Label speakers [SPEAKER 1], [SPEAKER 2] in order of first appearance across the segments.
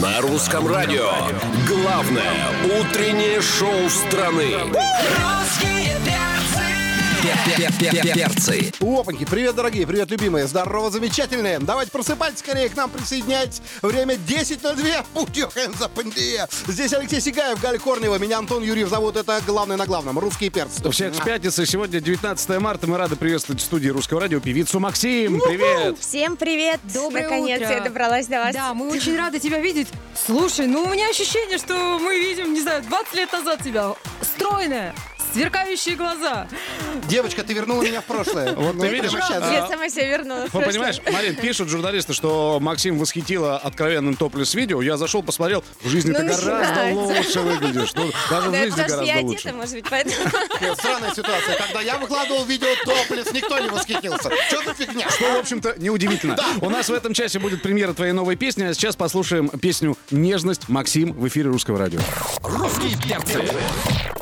[SPEAKER 1] На русском радио. Главное утреннее шоу страны.
[SPEAKER 2] Русские
[SPEAKER 1] Перцы.
[SPEAKER 3] Опаньки, привет, дорогие, привет, любимые, здорово, замечательные. Давайте просыпайтесь скорее, к нам присоединяйтесь. Время 10.02, путехаем за пандея. Здесь Алексей Сигаев, Галя Корнева, меня Антон Юрьев зовут. Это главное на главном, русские перцы.
[SPEAKER 4] Всех с пятницы. Сегодня 19 марта. Мы рады приветствовать в студии Русского радио певицу Максим. Привет.
[SPEAKER 5] Всем привет!
[SPEAKER 6] Доброе
[SPEAKER 5] Наконец
[SPEAKER 6] утро.
[SPEAKER 5] я добралась до вас.
[SPEAKER 6] Да, мы очень рады тебя видеть. Слушай, ну у меня ощущение, что мы видим, не знаю, 20 лет назад тебя. Стройная, сверкающие глаза.
[SPEAKER 3] Девочка, ты вернула меня в прошлое.
[SPEAKER 4] Вот
[SPEAKER 3] Ну,
[SPEAKER 4] ты видишь, а,
[SPEAKER 5] Я сама себя вернула. прошлое.
[SPEAKER 4] понимаешь, Марин, пишут журналисты, что Максим восхитила откровенным топлес видео. Я зашел, посмотрел, в жизни ты
[SPEAKER 5] Ну,
[SPEAKER 4] гораздо
[SPEAKER 5] начинается.
[SPEAKER 4] лучше выглядишь. Ну, даже в жизни
[SPEAKER 5] я
[SPEAKER 4] гораздо лучше.
[SPEAKER 5] одета, может быть, поэтому...
[SPEAKER 3] Странная ситуация. Когда я выкладывал видео топлес, никто не восхитился. Что за фигня?
[SPEAKER 4] Что, в общем-то, неудивительно. У нас в этом часе будет премьера твоей новой песни, а сейчас послушаем песню «Нежность» Максим в эфире Русского радио.
[SPEAKER 1] Русские перцы.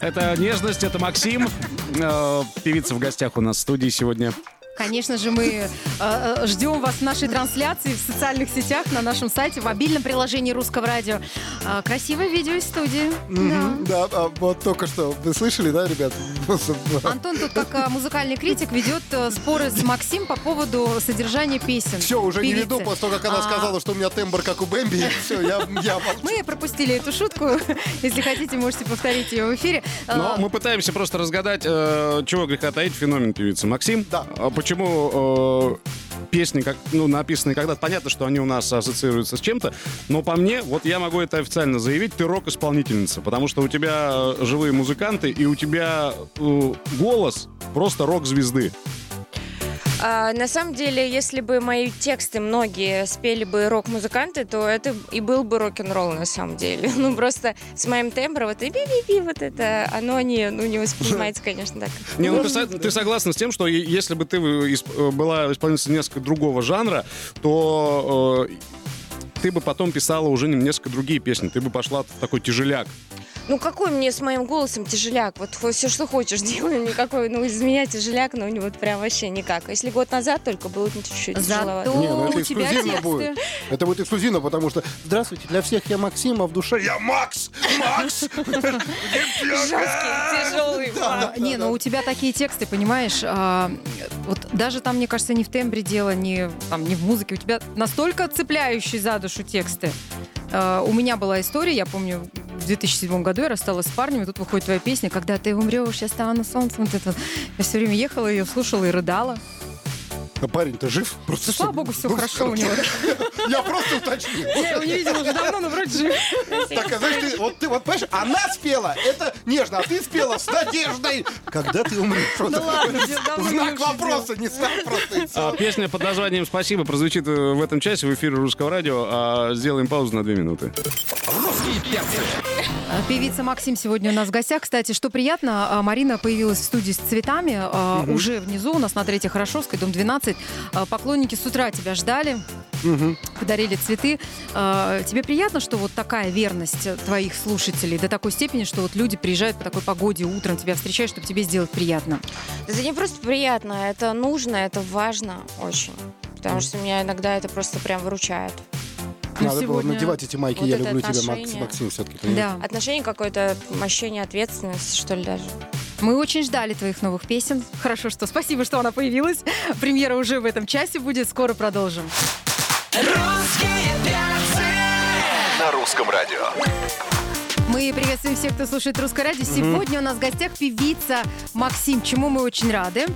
[SPEAKER 4] Это «Нежность», это Максим. Э, Певица в гостях у нас в студии сегодня.
[SPEAKER 6] Конечно же, мы э, э, ждем вас в нашей трансляции в социальных сетях, на нашем сайте, в мобильном приложении Русского радио. А, красивое видео из студии.
[SPEAKER 3] Мгм, Да, а, вот только что. Вы слышали, да, ребят?
[SPEAKER 6] Да. Антон тут, как э, музыкальный критик, ведет э, споры с Максим по поводу содержания песен.
[SPEAKER 3] Все, уже не
[SPEAKER 6] певицы.
[SPEAKER 3] веду, после того, как она
[SPEAKER 6] А,
[SPEAKER 3] сказала, что у меня тембр как у Бэмби. Все, я, я.
[SPEAKER 6] Мы пропустили эту шутку. Если хотите, можете повторить ее в эфире.
[SPEAKER 4] Но
[SPEAKER 6] А,
[SPEAKER 4] мы пытаемся просто разгадать, э, чего греха таить, феномен певицы Максим.
[SPEAKER 3] Да.
[SPEAKER 4] Почему э, песни, как, ну, написанные когда-то, понятно, что они у нас ассоциируются с чем-то, но по мне, вот я могу это официально заявить, ты рок-исполнительница, потому что у тебя живые музыканты, и у тебя э, голос просто рок-звезды.
[SPEAKER 5] А, на самом деле, если бы мои тексты многие спели бы рок-музыканты, то это и был бы рок-н-ролл на самом деле. Ну, просто с моим тембром, вот и би-би-би, вот это, оно не, ну, не воспринимается, конечно, так.
[SPEAKER 4] Не, ну, ты, ты согласна с тем, что если бы ты э, была исполнительницей несколько другого жанра, то э, ты бы потом писала уже не- несколько другие песни. Ты бы пошла в такой тяжеляк.
[SPEAKER 5] Ну, какой мне с моим голосом тяжеляк? Вот все, что хочешь, делай. Никакой, ну, из меня тяжеляк, ну, не вот прям вообще никак. Если год назад только было чуть-чуть тяжеловато.
[SPEAKER 6] Зато
[SPEAKER 3] Не, ну это
[SPEAKER 6] у тебя
[SPEAKER 3] эксклюзивно будет. Это будет эксклюзивно, потому что Здравствуйте, для всех я Максим, а в душе я Макс! Макс!
[SPEAKER 5] Жесткий, тяжелый.
[SPEAKER 6] Не, ну у тебя такие тексты, понимаешь, а, вот даже там, мне кажется, не в тембре дело, не, там, не в музыке, у тебя настолько цепляющие за душу тексты. А, у меня была история, я помню, в 2007 году я рассталась с парнем, и тут выходит твоя песня «Когда ты умрешь, я стану солнцем». Вот это. Я все время ехала, ее слушала и рыдала.
[SPEAKER 3] А парень-то жив? Просто
[SPEAKER 6] Да, слава богу, все
[SPEAKER 3] ну,
[SPEAKER 6] хорошо у него.
[SPEAKER 3] Я просто уточнил.
[SPEAKER 6] Я его не видела уже давно, но вроде жив.
[SPEAKER 3] Так, а знаешь, ты, вот ты вот понимаешь, она спела, это нежно, а ты спела с надеждой. Когда ты умрешь? Это
[SPEAKER 6] ладно,
[SPEAKER 3] Знак вопроса, не знак просто.
[SPEAKER 4] А, песня под названием «Спасибо» прозвучит э, в этом часе в эфире Русского радио. А сделаем паузу на две минуты.
[SPEAKER 1] Русские перцы.
[SPEAKER 6] А, Певица Максим сегодня у нас в гостях. Кстати, что приятно, а, Марина появилась в студии с цветами. а, Уже внизу у нас на Третьей Хорошовской, дом 12. А, Поклонники с утра тебя ждали. Подарили цветы. Тебе приятно, что вот такая верность твоих слушателей до такой степени, что вот люди приезжают по такой погоде утром, тебя встречают, чтобы тебе сделать приятно?
[SPEAKER 5] Это не просто приятно, это нужно, это важно очень. Потому что меня иногда это просто прям выручает.
[SPEAKER 3] Надо было
[SPEAKER 6] сегодня
[SPEAKER 3] надевать эти майки,
[SPEAKER 5] вот
[SPEAKER 3] я люблю тебя,
[SPEAKER 5] отношение.
[SPEAKER 3] Максим, все-таки.
[SPEAKER 6] Да.
[SPEAKER 5] Отношение какое-то, ощущение ответственности, что ли, даже.
[SPEAKER 6] Мы очень ждали твоих новых песен. Хорошо, что спасибо, что она появилась. Премьера уже в этом часе будет. Скоро продолжим.
[SPEAKER 1] На русском радио.
[SPEAKER 6] Мы приветствуем всех, кто слушает Русское радио. Сегодня у нас в гостях певица Максим, чему мы очень рады.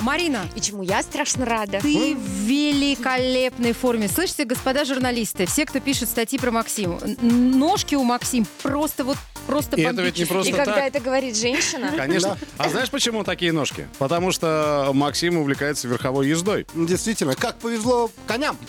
[SPEAKER 6] Марина,
[SPEAKER 5] И чему я страшно рада.
[SPEAKER 6] ты в великолепной форме. Слышите, господа журналисты, все, кто пишет статьи про Максим, н- ножки у Максим просто вот просто
[SPEAKER 4] И это ведь не
[SPEAKER 6] бомбические.
[SPEAKER 4] просто
[SPEAKER 5] И когда
[SPEAKER 4] так.
[SPEAKER 5] это говорит женщина,
[SPEAKER 4] Конечно. А знаешь, почему такие ножки? Потому что Максим увлекается верховой ездой.
[SPEAKER 3] Действительно, как повезло коням.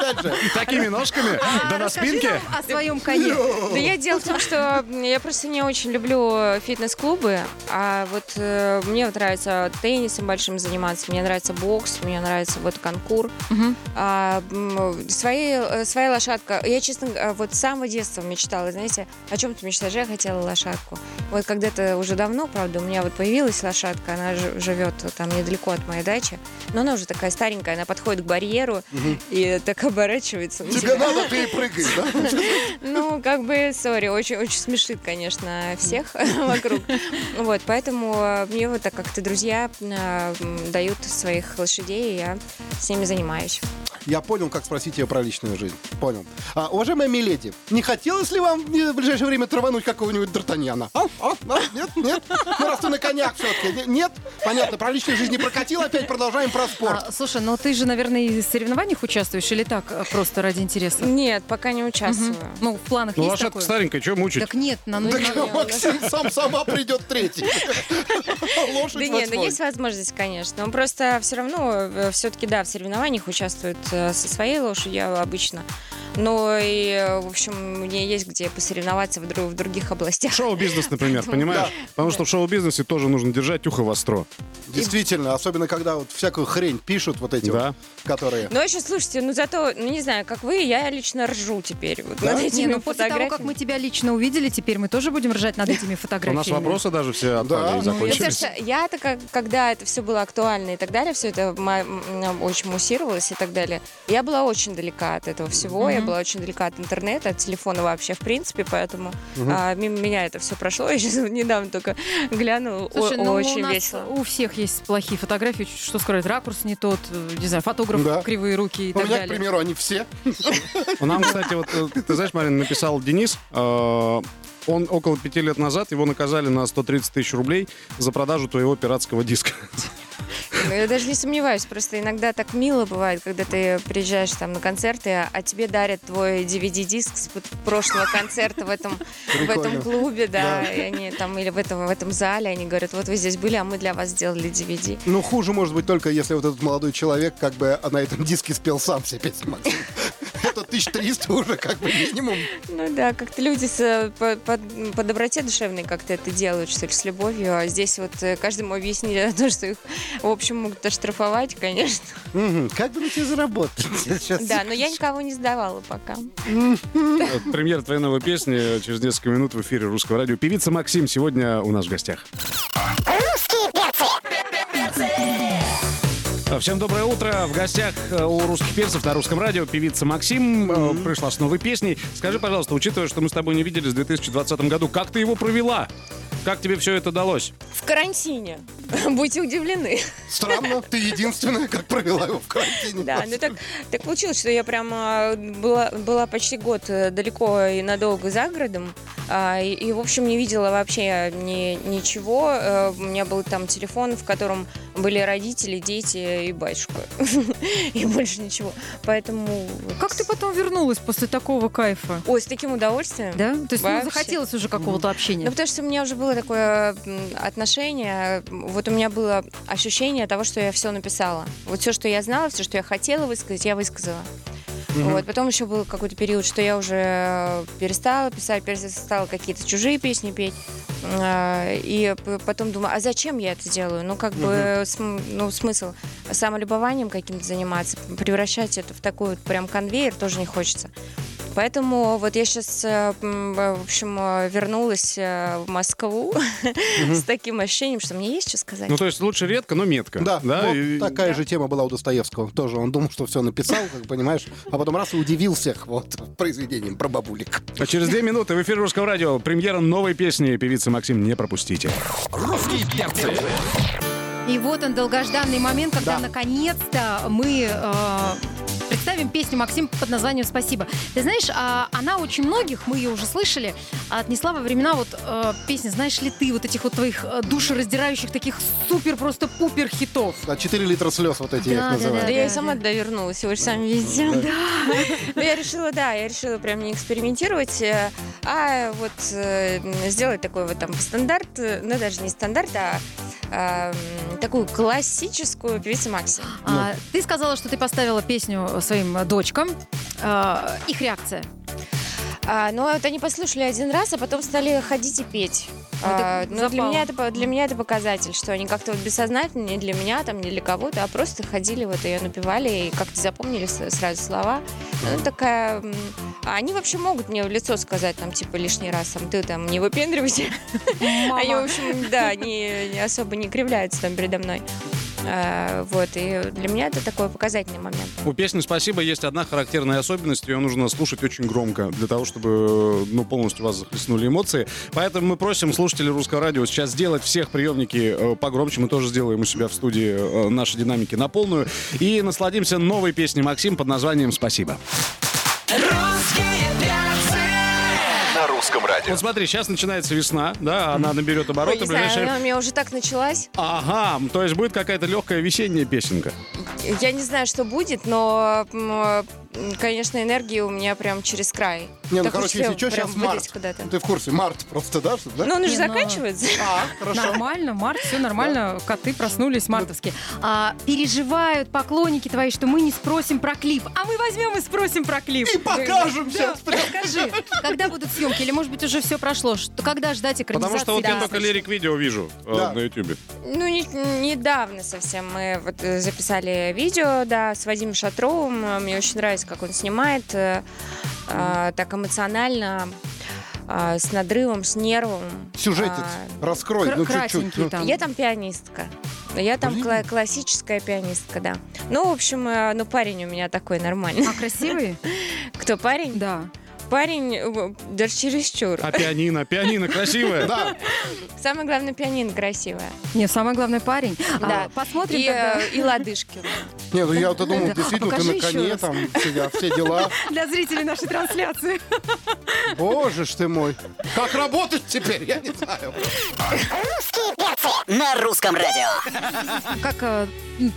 [SPEAKER 3] Опять же,
[SPEAKER 4] Такими ножками, да на
[SPEAKER 6] Расскажи
[SPEAKER 4] спинке.
[SPEAKER 6] нам о своем коне.
[SPEAKER 5] Да я дело в том, что я просто не очень люблю фитнес-клубы, а вот э, мне вот нравится теннисом большим заниматься, мне нравится бокс, мне нравится вот конкур.
[SPEAKER 6] Мгм.
[SPEAKER 5] А, м, свои, э, своя лошадка. Я, честно, э, вот с самого детства мечтала, знаете, о чем ты мечтаешь? Я хотела лошадку. Вот когда-то уже давно, правда, у меня вот появилась лошадка, она ж- живет там недалеко от моей дачи, но она уже такая старенькая, она подходит к барьеру и так обо- оборачивается
[SPEAKER 3] Тебе надо, ты и прыгай, да?
[SPEAKER 5] Ну, как бы, сори, очень, очень смешит, конечно, всех вокруг. Вот, поэтому э, мне вот так как-то друзья э, дают своих лошадей, и я с ними занимаюсь.
[SPEAKER 3] Я понял, как спросить ее про личную жизнь. Понял. А, уважаемая Миледи, не хотелось ли вам э, в ближайшее время травануть какого-нибудь Д'Артаньяна? А? А? А? Нет? Нет? Ну, раз ты на конях все-таки. Нет? Понятно, про личную жизнь не прокатил, опять продолжаем про спорт.
[SPEAKER 6] А, слушай, ну ты же, наверное, и в соревнованиях участвуешь или так, э, просто ради интереса?
[SPEAKER 5] Нет, пока не участвую.
[SPEAKER 6] Ну, в планах
[SPEAKER 4] Ну,
[SPEAKER 6] есть
[SPEAKER 4] лошадка
[SPEAKER 6] такое?
[SPEAKER 4] старенькая, что мучить?
[SPEAKER 6] Так нет, на, ну,
[SPEAKER 3] Так Максим сам сама придет третий. Лошадь
[SPEAKER 5] Да нет, ну есть возможность, конечно. Но просто все равно, все-таки, да, в соревнованиях участвуют э, со своей лошадью обычно. Но и, в общем, мне есть где посоревноваться в, дру- в других областях.
[SPEAKER 4] Шоу-бизнес, например, понимаешь? Потому что в шоу-бизнесе тоже нужно держать ухо востро.
[SPEAKER 3] Действительно, особенно когда вот всякую хрень пишут вот эти
[SPEAKER 4] Да.
[SPEAKER 3] вот, которые...
[SPEAKER 5] Но еще, слушайте, ну зато, ну не знаю, как вы, я лично ржу теперь вот
[SPEAKER 3] Да?
[SPEAKER 5] над
[SPEAKER 6] Не,
[SPEAKER 5] этими
[SPEAKER 6] ну после того, как
[SPEAKER 5] фотографиями.
[SPEAKER 6] мы тебя лично увидели, теперь мы тоже будем ржать над этими
[SPEAKER 4] У
[SPEAKER 6] фотографиями.
[SPEAKER 4] нас вопросы даже все
[SPEAKER 3] Да.
[SPEAKER 4] отпали и
[SPEAKER 3] Ну,
[SPEAKER 5] Ну,
[SPEAKER 4] закончились.
[SPEAKER 5] я-то, как- когда это все было актуально и так далее, все это ма- м, очень муссировалось и так далее, я была очень далека от этого всего, я была очень далека от интернета, от телефона вообще, в принципе, поэтому а, мимо меня это все прошло, я сейчас недавно только глянула, о-
[SPEAKER 6] Слушай, ну,
[SPEAKER 5] очень
[SPEAKER 6] у нас
[SPEAKER 5] весело.
[SPEAKER 6] у всех есть плохие фотографии, что сказать, ракурс не тот, не знаю, фотограф
[SPEAKER 3] Да.
[SPEAKER 6] кривые руки и
[SPEAKER 3] У
[SPEAKER 6] так
[SPEAKER 3] меня, к
[SPEAKER 6] далее.
[SPEAKER 3] примеру, они все.
[SPEAKER 4] Нам, кстати, вот, э, ты знаешь, Марин, написал Денис, э, он около пяти лет назад, его наказали на 130 тысяч рублей за продажу твоего пиратского диска.
[SPEAKER 5] Ну, Я даже не сомневаюсь, просто иногда так мило бывает, когда ты приезжаешь там на концерты, а тебе дарят твой DVD-диск с прошлого концерта в этом, в этом клубе, да,
[SPEAKER 3] Да.
[SPEAKER 5] и они там, или в этом, в этом зале, они говорят, вот вы здесь были, а мы для вас сделали DVD.
[SPEAKER 3] Ну, хуже может быть только, если вот этот молодой человек как бы на этом диске спел сам все песни. Это 1300 уже как бы минимум.
[SPEAKER 5] Ну да, как-то люди с, э, по, по- по доброте душевной как-то это делают, что ли, с любовью, а здесь вот э, каждому объяснили то, что их, в общем, могут оштрафовать, конечно.
[SPEAKER 3] Мгм. Как бы на тебе заработать? Сейчас.
[SPEAKER 5] Да, но я никого не сдавала пока.
[SPEAKER 4] Премьера твоей новой песни через несколько минут в эфире Русского радио. Певица Максим сегодня у нас в гостях. Всем доброе утро. В гостях э, у русских перцев на русском радио певица Максим э, пришла с новой песней. Скажи, пожалуйста, учитывая, что мы с тобой не виделись в 2020 году, как ты его провела? Как тебе все это далось?
[SPEAKER 5] В карантине. Будьте удивлены.
[SPEAKER 3] Странно, ты единственная, как провела его в карантине.
[SPEAKER 5] Да, ну так, так получилось, что я прямо была, была почти год э, далеко и надолго за городом, и, и, в общем, не видела вообще ни, ничего. Э, У меня был там телефон, в котором были родители, дети и батюшка. И больше ничего. Поэтому...
[SPEAKER 6] Как ты потом вернулась после такого кайфа?
[SPEAKER 5] Ой, с таким удовольствием.
[SPEAKER 6] Да? То есть ну, захотелось уже какого-то
[SPEAKER 5] Ну,
[SPEAKER 6] общения?
[SPEAKER 5] потому что у меня уже было такое отношение, вот у меня было ощущение того, что я все написала. Вот все, что я знала, все, что я хотела высказать, я высказала. Вот, потом еще был какой-то период, что я уже э, перестала писать, перестала какие-то чужие песни петь. А, И потом думаю, а зачем я это делаю? Ну, как бы, см- ну, смысл самолюбованием каким-то заниматься, превращать это в такой вот прям конвейер тоже не хочется. Поэтому вот я сейчас, в общем, э, вернулась э, в Москву с таким ощущением, что мне есть что сказать.
[SPEAKER 4] Ну, то есть лучше редко, но метко.
[SPEAKER 3] Да, вот
[SPEAKER 4] и-
[SPEAKER 3] такая же тема была у Достоевского. Тоже он думал, что все написал, как понимаешь, а потом раз и удивил всех вот произведением про бабулик.
[SPEAKER 4] А через две минуты в эфире Русского радио премьера новой песни певицы Максим. Не пропустите.
[SPEAKER 1] Русские перцы.
[SPEAKER 6] И вот он, долгожданный момент, когда
[SPEAKER 3] Да.
[SPEAKER 6] наконец-то мы э, представим песню Максим под названием «Спасибо». Ты знаешь, а, она очень многих, мы ее уже слышали, отнесла во времена вот э, песни «Знаешь ли ты?» вот этих вот твоих э, душераздирающих таких супер просто пупер хитов.
[SPEAKER 3] Да, 4 литра слез вот эти я
[SPEAKER 6] Да,
[SPEAKER 3] их
[SPEAKER 6] да,
[SPEAKER 3] называю.
[SPEAKER 5] Да я и
[SPEAKER 6] да,
[SPEAKER 5] сама
[SPEAKER 6] да.
[SPEAKER 5] туда вернулась, вы же сами видите. Ну, я решила, да, я решила прям не экспериментировать, э, а вот сделать такой вот там стандарт, ну даже не стандарт, а а, м, такую классическую певицу Макси.
[SPEAKER 6] А, ты сказала, что ты поставила песню своим э, дочкам. А, их реакция.
[SPEAKER 5] А, ну, вот они послушали один раз, а потом стали ходить и петь. А,
[SPEAKER 6] это
[SPEAKER 5] ну, для меня это, для меня это показатель, что они как-то вот бессознательно, не для меня, там, не для кого-то, а просто ходили, вот ее напевали и как-то запомнили сразу слова. Ну, такая... А они вообще могут мне в лицо сказать, там, типа, лишний раз, там, ты там не выпендривайся. Они, в общем, да, они не особо не кривляются там передо мной. Э, Вот, и для меня это такой показательный момент.
[SPEAKER 4] У песни «Спасибо» есть одна характерная особенность. Ее нужно слушать очень громко, для того, чтобы ну, полностью вас захлестнули эмоции. Поэтому мы просим слушателей Русского радио сейчас сделать всех приемники э, погромче. Мы тоже сделаем у себя в студии э, наши динамики на полную. И насладимся новой песней Максим под названием «Спасибо». Вот смотри, сейчас начинается весна, да, она наберет
[SPEAKER 5] Ой,
[SPEAKER 4] обороты.
[SPEAKER 5] не
[SPEAKER 4] в
[SPEAKER 5] знаю,
[SPEAKER 4] ближайшее-
[SPEAKER 5] она у меня уже так началась.
[SPEAKER 4] Ага, то есть будет какая-то легкая весенняя песенка.
[SPEAKER 5] Я не знаю, что будет, но, м, конечно, энергии у меня прям через край.
[SPEAKER 3] Не, ну, короче, если что, сейчас март.
[SPEAKER 5] куда-то.
[SPEAKER 3] Ты в курсе, март просто, да? что- да?
[SPEAKER 5] Ну, он уже
[SPEAKER 6] ну,
[SPEAKER 5] заканчивается.
[SPEAKER 3] А, хорошо.
[SPEAKER 6] Нормально, март, все нормально. Коты проснулись мартовские. А, переживают поклонники твои, что мы не спросим про клип. А мы возьмем и спросим про клип.
[SPEAKER 3] И покажем сейчас прям.
[SPEAKER 6] Скажи, когда будут съемки? Или, может быть, уже все прошло? Что, когда ждать экранизации?
[SPEAKER 4] Потому что вот я только лирик-видео вижу э, на ютубе.
[SPEAKER 5] Ну, не- недавно совсем мы вот э, записали видео, да, с Вадимом Шатровым. Мне очень нравится, как он снимает, э, так эмоционально, э, с надрывом, с нервом.
[SPEAKER 3] Сюжетец.
[SPEAKER 5] А,
[SPEAKER 3] Раскрой,
[SPEAKER 6] Кра-
[SPEAKER 3] ну чуть-чуть. ну.
[SPEAKER 6] там.
[SPEAKER 5] Я там пианистка. Я там
[SPEAKER 3] Блин.
[SPEAKER 5] кла- классическая пианистка, да. Ну, в общем, э, ну, парень у меня такой нормальный.
[SPEAKER 6] А красивый?
[SPEAKER 5] Кто парень?
[SPEAKER 6] Да.
[SPEAKER 5] Парень э, даже чересчур.
[SPEAKER 4] А пианино, пианино красивое.
[SPEAKER 3] Да,
[SPEAKER 5] Самое главное, пианино красивая.
[SPEAKER 6] Не, самый главный парень. А,
[SPEAKER 5] Да.
[SPEAKER 6] посмотрим
[SPEAKER 5] И,
[SPEAKER 6] тогда.
[SPEAKER 5] э, и лодыжки.
[SPEAKER 3] не, ну я вот думал, действительно, ты на коне там, все, дела.
[SPEAKER 6] Для зрителей нашей трансляции.
[SPEAKER 3] Боже ж ты мой. Как работать теперь, я не знаю.
[SPEAKER 2] На русском радио.
[SPEAKER 6] Как э,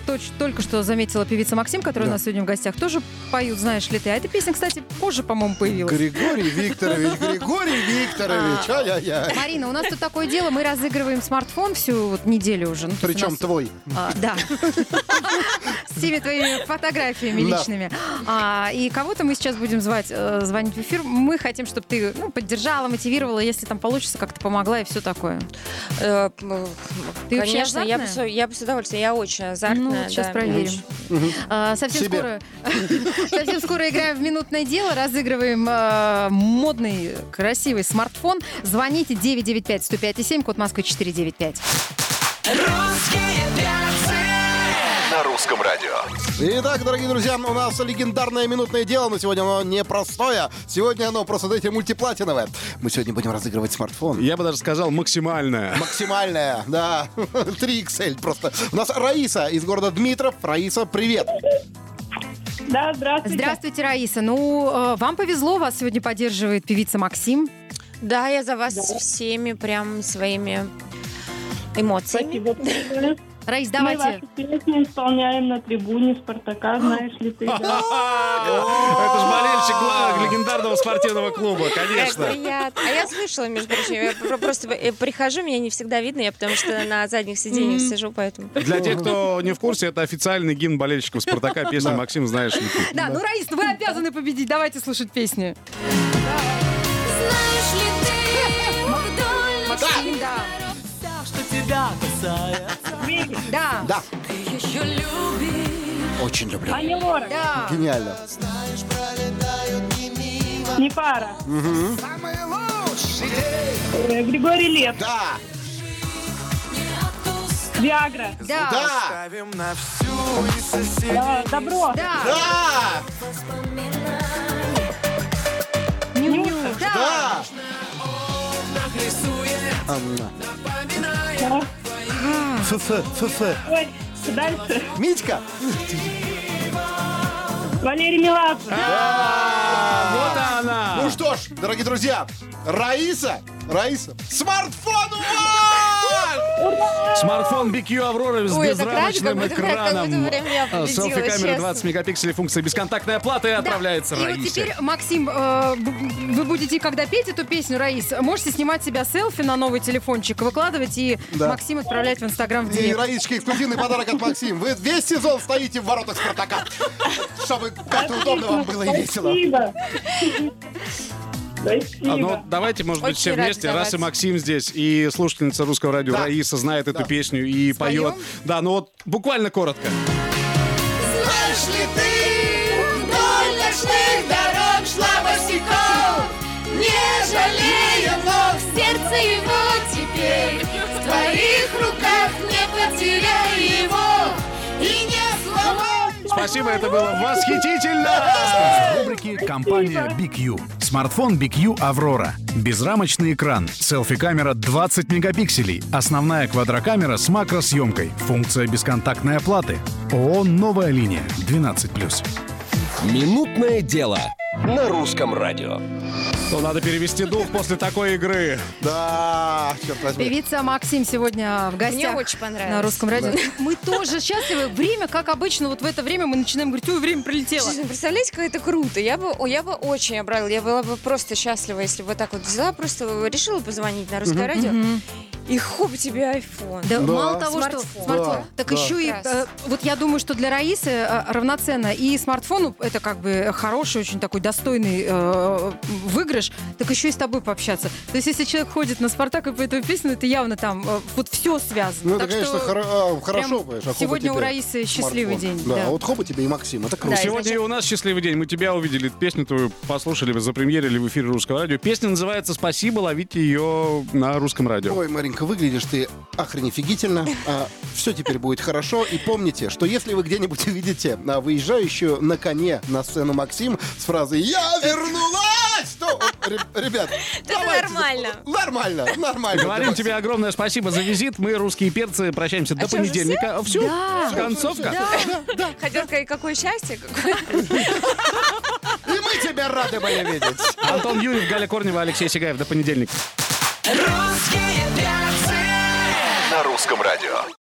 [SPEAKER 6] точ- только что заметила певица Максим, которая у нас сегодня в гостях, тоже поют, знаешь ли ты. А эта песня, кстати, позже, по-моему, появилась.
[SPEAKER 3] Григорий Викторович, Григорий Викторович, ай-яй-яй.
[SPEAKER 6] Марина, у нас тут такое дело, мы разыгрываем смартфон всю вот неделю уже. Ну,
[SPEAKER 3] Причем
[SPEAKER 6] нас-
[SPEAKER 3] твой.
[SPEAKER 6] А, да. С теми твоими фотографиями
[SPEAKER 3] Да.
[SPEAKER 6] личными. А, и кого-то мы сейчас будем звать, э, звонить в эфир. Мы хотим, чтобы ты ну, поддержала, мотивировала, если там получится, как-то помогла и все такое.
[SPEAKER 5] Э,
[SPEAKER 6] Ты вообще
[SPEAKER 5] Конечно, я бы, я бы с удовольствием. Я очень азартная.
[SPEAKER 6] Ну, вот сейчас
[SPEAKER 5] да,
[SPEAKER 6] проверим. А, совсем
[SPEAKER 3] Себе.
[SPEAKER 6] скоро, совсем скоро играем в минутное дело, разыгрываем э, модный, красивый смартфон. Звоните 995-105-7, код Москвы 495.
[SPEAKER 1] На русском радио.
[SPEAKER 3] Итак, дорогие друзья, у нас легендарное минутное дело, но сегодня оно непростое. Сегодня оно просто, знаете, мультиплатиновое. Мы сегодня будем разыгрывать смартфон.
[SPEAKER 4] Я бы даже сказал максимальная.
[SPEAKER 3] Максимальная, да. 3XL просто. У нас Раиса из города Дмитров. Раиса, привет.
[SPEAKER 7] Да, здравствуйте.
[SPEAKER 6] Здравствуйте, Раиса. Ну, э, вам повезло, вас сегодня поддерживает певица Максим.
[SPEAKER 5] Да, я за вас всеми прям своими эмоциями.
[SPEAKER 7] Спасибо
[SPEAKER 6] Раис,
[SPEAKER 7] Мы
[SPEAKER 6] давайте.
[SPEAKER 7] вашу песню исполняем на трибуне Спартака, знаешь ли ты, да?
[SPEAKER 4] Это же болельщик гла- легендарного спортивного клуба, конечно.
[SPEAKER 5] приятно. А я слышала, между прочим, я про- просто э, прихожу, меня не всегда видно, я потому что на задних сиденьях сижу, поэтому...
[SPEAKER 4] Для тех, кто не в курсе, это официальный гимн болельщиков Спартака, песня «Максим, знаешь ли ты».
[SPEAKER 6] Да, ну, Раис, вы обязаны победить. Давайте слушать песню. Максим, да. Да,
[SPEAKER 3] Да. Очень люблю.
[SPEAKER 7] Аня Лора,
[SPEAKER 6] да.
[SPEAKER 3] Гениально.
[SPEAKER 7] не пара. Э, Григорий Лев,
[SPEAKER 3] Да.
[SPEAKER 7] Виагра,
[SPEAKER 6] Да,
[SPEAKER 3] Да.
[SPEAKER 7] да, Добро,
[SPEAKER 6] да,
[SPEAKER 3] Да.
[SPEAKER 6] Ню-ню, да.
[SPEAKER 3] Да.
[SPEAKER 7] да.
[SPEAKER 3] ФФ, ФФ.
[SPEAKER 7] Ой, дальше.
[SPEAKER 3] Митька.
[SPEAKER 7] Валерий Меладзе,
[SPEAKER 4] Вот она!
[SPEAKER 3] Ну что ж, дорогие друзья, Раиса, Раиса, смартфон у
[SPEAKER 4] Смартфон BQ Аврора с
[SPEAKER 5] Ой,
[SPEAKER 4] безрамочным
[SPEAKER 5] как
[SPEAKER 4] экраном.
[SPEAKER 5] победила,
[SPEAKER 4] Селфи-камера
[SPEAKER 5] честно.
[SPEAKER 4] 20 мегапикселей, функция бесконтактной оплаты и
[SPEAKER 6] Да.
[SPEAKER 4] отправляется
[SPEAKER 6] И вот теперь, Максим, э, вы будете, когда петь эту песню, Раис, можете снимать себя селфи на новый телефончик, выкладывать и
[SPEAKER 3] Да.
[SPEAKER 6] Максим отправлять в Инстаграм в
[SPEAKER 3] И
[SPEAKER 6] директ.
[SPEAKER 3] Раисочка, эксклюзивный подарок от Максим. Вы весь сезон стоите в воротах Спартака, чтобы как-то удобно вам было и весело.
[SPEAKER 7] Спасибо.
[SPEAKER 4] А, ну,
[SPEAKER 7] Спасибо.
[SPEAKER 4] давайте, может быть,
[SPEAKER 5] Очень
[SPEAKER 4] все вместе, раз и Максим здесь, и слушательница русского радио
[SPEAKER 3] Да.
[SPEAKER 4] Раиса знает эту
[SPEAKER 3] Да.
[SPEAKER 4] песню и
[SPEAKER 6] Споем?
[SPEAKER 4] поет. Да, ну вот буквально коротко.
[SPEAKER 3] Знаешь ли ты, вдоль ночных дорог шла босиком, не жалея ног, сердце его теперь в твоих
[SPEAKER 4] Спасибо, это было восхитительно!
[SPEAKER 2] В рубрике «Компания BQ». Смартфон BQ Аврора. Безрамочный экран. Селфи-камера 20 мегапикселей. Основная квадрокамера с макросъемкой. Функция бесконтактной оплаты. ООО «Новая линия». 12+.
[SPEAKER 8] Минутное дело на русском радио.
[SPEAKER 4] Ну, надо перевести дух после такой игры.
[SPEAKER 3] Да, черт возьми.
[SPEAKER 6] Певица Максим сегодня в гостях.
[SPEAKER 5] Мне очень понравилось.
[SPEAKER 6] На русском радио. Мы тоже счастливы. Время, как обычно, вот в это время мы начинаем говорить, ой, время пролетело.
[SPEAKER 5] Честно, представляете, как это круто. Я бы, о, я бы очень обрадовала. Я была бы просто счастлива, если бы вот так вот взяла, просто решила позвонить на русское радио. И хоп, тебе айфон.
[SPEAKER 6] Да,
[SPEAKER 3] Да.
[SPEAKER 6] мало того, что
[SPEAKER 5] Смартфон.
[SPEAKER 6] смартфон,
[SPEAKER 3] Да,
[SPEAKER 6] так
[SPEAKER 3] да.
[SPEAKER 6] еще и э, вот я думаю, что для Раисы э, равноценно и смартфону это как бы хороший, очень такой достойный э, выигрыш, так еще и с тобой пообщаться. То есть если человек ходит на Спартак и по эту песню, это явно там э, вот все связано.
[SPEAKER 3] Ну, это,
[SPEAKER 6] Так
[SPEAKER 3] конечно,
[SPEAKER 6] что
[SPEAKER 3] хоро- а, хорошо, понимаешь. а
[SPEAKER 6] сегодня у Раисы счастливый
[SPEAKER 3] смартфон.
[SPEAKER 6] день.
[SPEAKER 3] Да,
[SPEAKER 6] да.
[SPEAKER 3] а вот хоба тебе и Максим, это круто.
[SPEAKER 5] Да,
[SPEAKER 4] Сегодня и у нас счастливый день. Мы тебя увидели, песню твою послушали, запремьерили в эфире русского радио. Песня называется «Спасибо», ловите ее на русском радио.
[SPEAKER 3] Ой, Маринка, выглядишь ты охренефигительно. все теперь будет хорошо. И помните, что если вы где-нибудь увидите а, выезжающую на коне на сцену Максим с фразой «Я вернулась!», то, ребят,
[SPEAKER 5] Это
[SPEAKER 3] давайте,
[SPEAKER 5] нормально.
[SPEAKER 3] Нормально, нормально.
[SPEAKER 4] Говорим тебе огромное спасибо за визит. Мы, русские перцы, прощаемся до
[SPEAKER 5] уже
[SPEAKER 4] понедельника. Все,
[SPEAKER 6] Да.
[SPEAKER 4] концовка.
[SPEAKER 5] Хотел сказать, какое счастье, какое...
[SPEAKER 3] И мы тебя рады были видеть.
[SPEAKER 4] Антон Юрьев, Галя Корнева, Алексей Сигаев. До понедельника.
[SPEAKER 1] На русском радио.